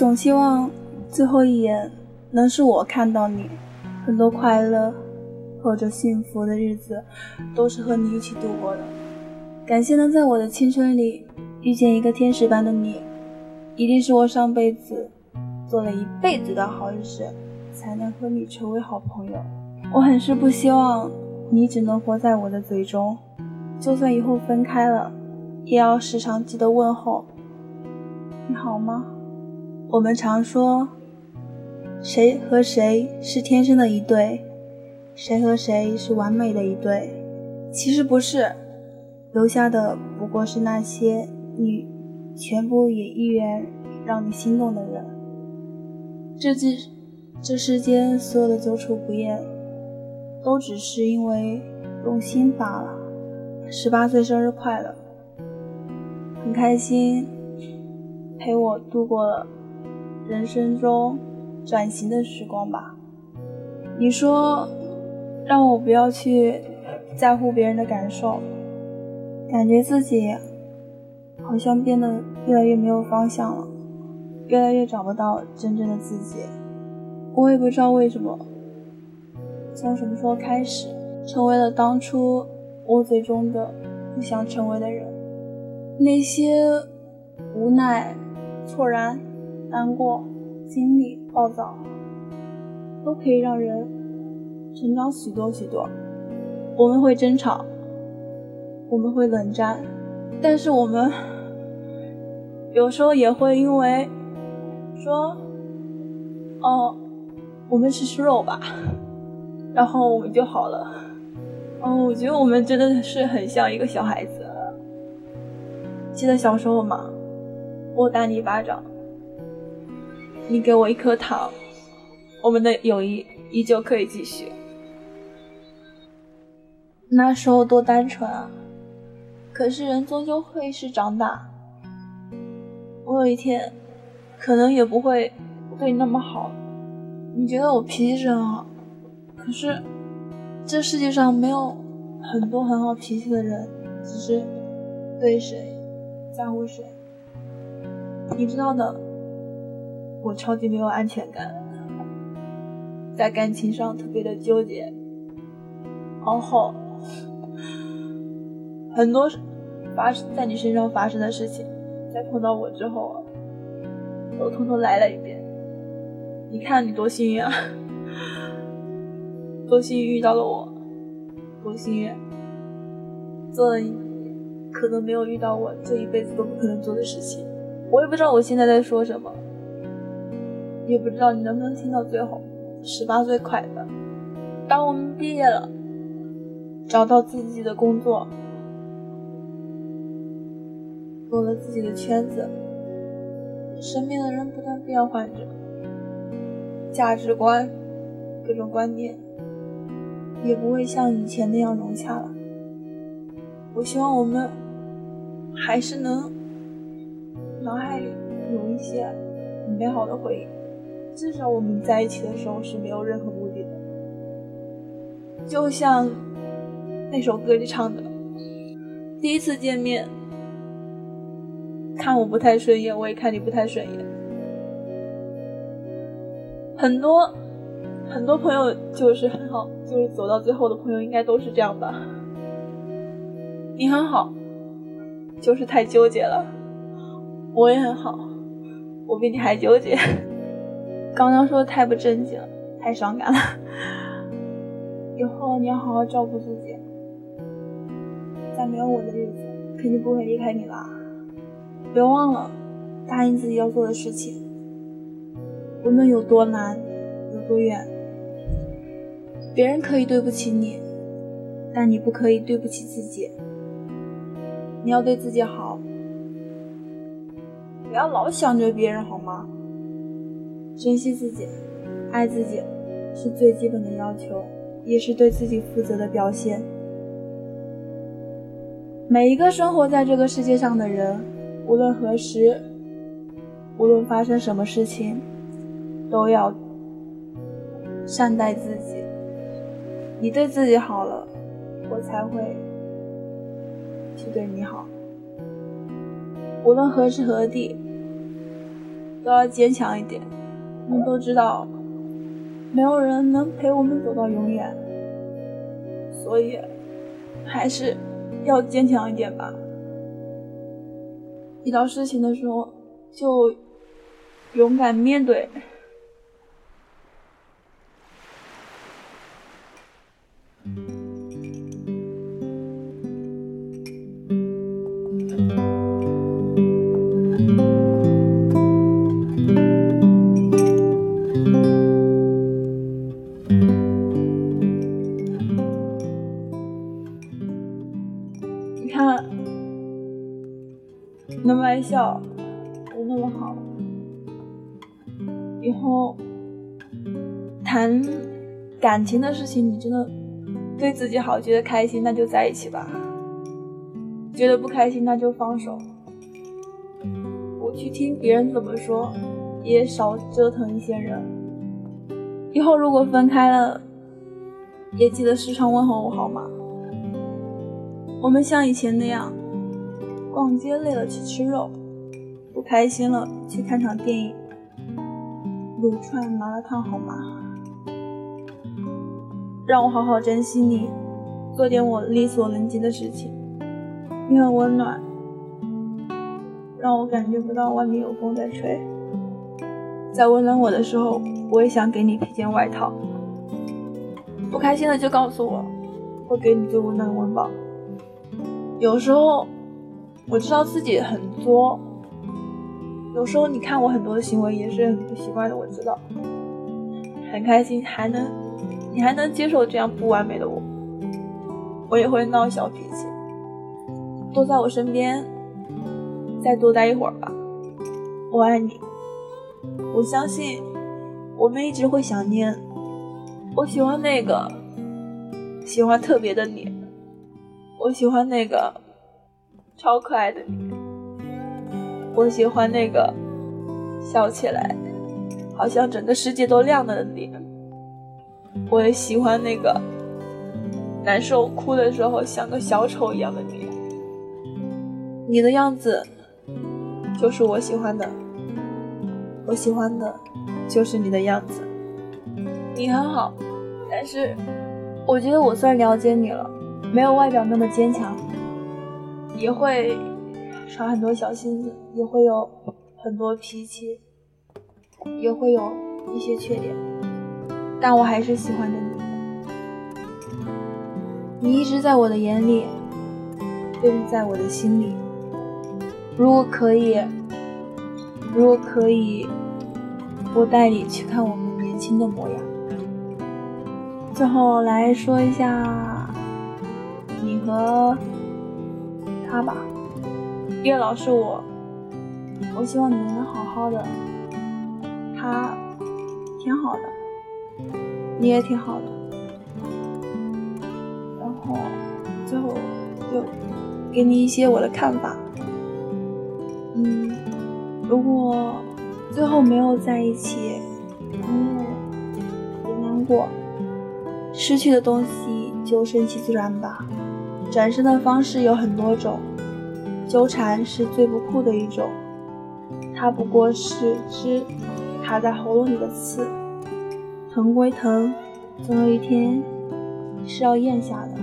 总希望最后一眼能是我看到你，很多快乐或者幸福的日子都是和你一起度过的。感谢能在我的青春里遇见一个天使般的你，一定是我上辈子做了一辈子的好事，才能和你成为好朋友。我很是不希望你只能活在我的嘴中，就算以后分开了，也要时常记得问候。你好吗？我们常说，谁和谁是天生的一对，谁和谁是完美的一对。其实不是，留下的不过是那些你全部也意愿让你心动的人。这这这世间所有的久处不厌，都只是因为用心罢了。十八岁生日快乐，很开心陪我度过了。人生中转型的时光吧。你说让我不要去在乎别人的感受，感觉自己好像变得越来越没有方向了，越来越找不到真正的自己。我也不知道为什么，从什么时候开始，成为了当初我最终的不想成为的人。那些无奈、错然。难过、经历、暴躁，都可以让人成长许多许多。我们会争吵，我们会冷战，但是我们有时候也会因为说：“哦，我们吃吃肉吧”，然后我们就好了。哦，我觉得我们真的是很像一个小孩子。记得小时候吗？我打你一巴掌。你给我一颗糖，我们的友谊依旧可以继续。那时候多单纯啊！可是人终究会是长大。我有一天，可能也不会对你那么好。你觉得我脾气是很好，可是这世界上没有很多很好脾气的人，只是对谁在乎谁。你知道的。我超级没有安全感，在感情上特别的纠结，然后很多发生在你身上发生的事情，在碰到我之后，都通通来了一遍。你看你多幸运啊，多幸运遇到了我，多幸运做了你可能没有遇到我这一辈子都不可能做的事情。我也不知道我现在在说什么。也不知道你能不能听到最后。十八岁快乐，当我们毕业了，找到自己的工作，有了自己的圈子，身边的人不断变换着，价值观、各种观念也不会像以前那样融洽了。我希望我们还是能脑海里有一些美好的回忆。至少我们在一起的时候是没有任何目的的，就像那首歌里唱的：“第一次见面，看我不太顺眼，我也看你不太顺眼。”很多很多朋友就是很好，就是走到最后的朋友应该都是这样吧。你很好，就是太纠结了。我也很好，我比你还纠结。刚刚说的太不正经了，太伤感了。以后你要好好照顾自己，在没有我的日子，肯定不会离开你啦。别忘了答应自己要做的事情，无论有多难，有多远。别人可以对不起你，但你不可以对不起自己。你要对自己好，不要老想着别人，好吗？珍惜自己，爱自己，是最基本的要求，也是对自己负责的表现。每一个生活在这个世界上的人，无论何时，无论发生什么事情，都要善待自己。你对自己好了，我才会去对你好。无论何时何地。都要坚强一点。我们都知道，没有人能陪我们走到永远，所以还是要坚强一点吧。遇到事情的时候，就勇敢面对。微笑，都那么好。以后谈感情的事情，你真的对自己好，觉得开心那就在一起吧，觉得不开心那就放手。我去听别人怎么说，也少折腾一些人。以后如果分开了，也记得时常问候我好吗？我们像以前那样。逛街累了去吃肉，不开心了去看场电影，撸串麻辣烫好吗？让我好好珍惜你，做点我力所能及的事情，因为温暖，让我感觉不到外面有风在吹。在温暖我的时候，我也想给你披件外套。不开心了就告诉我，会给你最温暖的温饱。有时候。我知道自己很作，有时候你看我很多的行为也是很不习惯的。我知道，很开心，还能你还能接受这样不完美的我，我也会闹小脾气。多在我身边，再多待一会儿吧。我爱你，我相信我们一直会想念。我喜欢那个喜欢特别的你，我喜欢那个。超可爱的你，我喜欢那个笑起来好像整个世界都亮了的你。我也喜欢那个难受哭的时候像个小丑一样的你。你的样子就是我喜欢的，我喜欢的就是你的样子。你很好，但是我觉得我算了解你了，没有外表那么坚强。也会耍很多小心思，也会有很多脾气，也会有一些缺点，但我还是喜欢着你。你一直在我的眼里，一直在我的心里。如果可以，如果可以，我带你去看我们年轻的模样。最后来说一下，你和。他吧，月老是我，我希望你能好好的。他挺好的，你也挺好的。然后最后就给你一些我的看法。嗯，如果最后没有在一起，嗯，别难过。失去的东西就顺其自然吧。转身的方式有很多种，纠缠是最不酷的一种。它不过是只卡在喉咙里的刺，疼归疼，总有一天是要咽下的。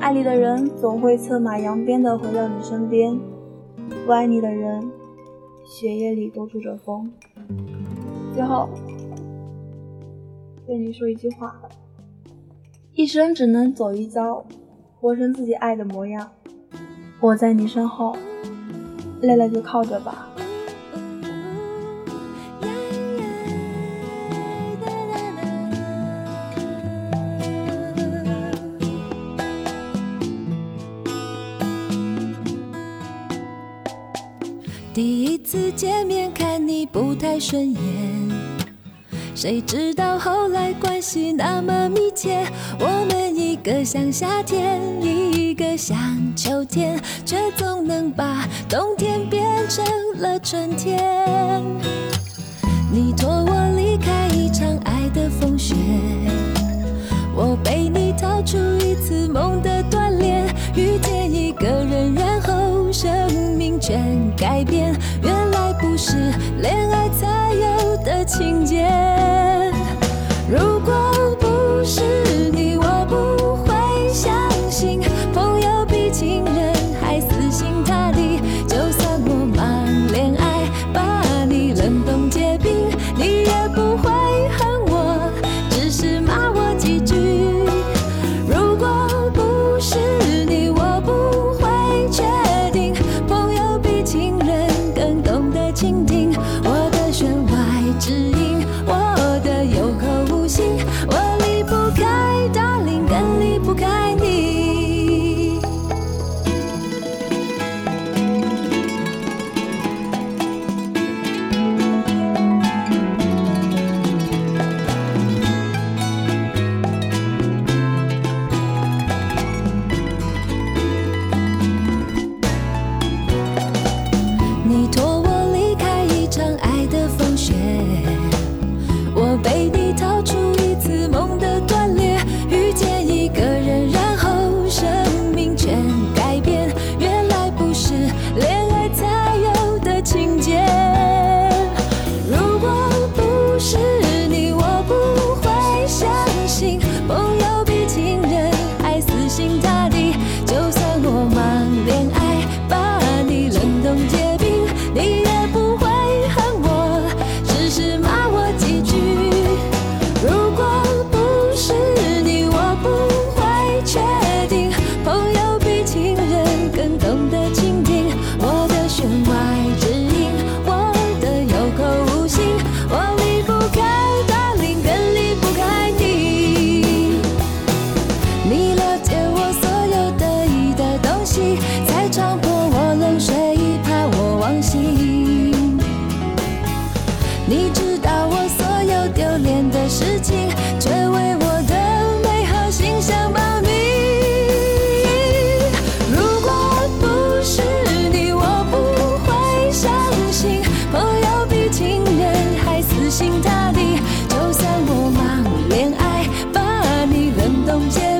爱你的人总会策马扬鞭的回到你身边，不爱你的人，血液里都住着风。最后，对你说一句话。一生只能走一遭，活成自己爱的模样。我在你身后，累了就靠着吧。第一次见面看你不太顺眼。谁知道后来关系那么密切，我们一个像夏天，一个像秋天，却总能把冬天变成了春天。你托终结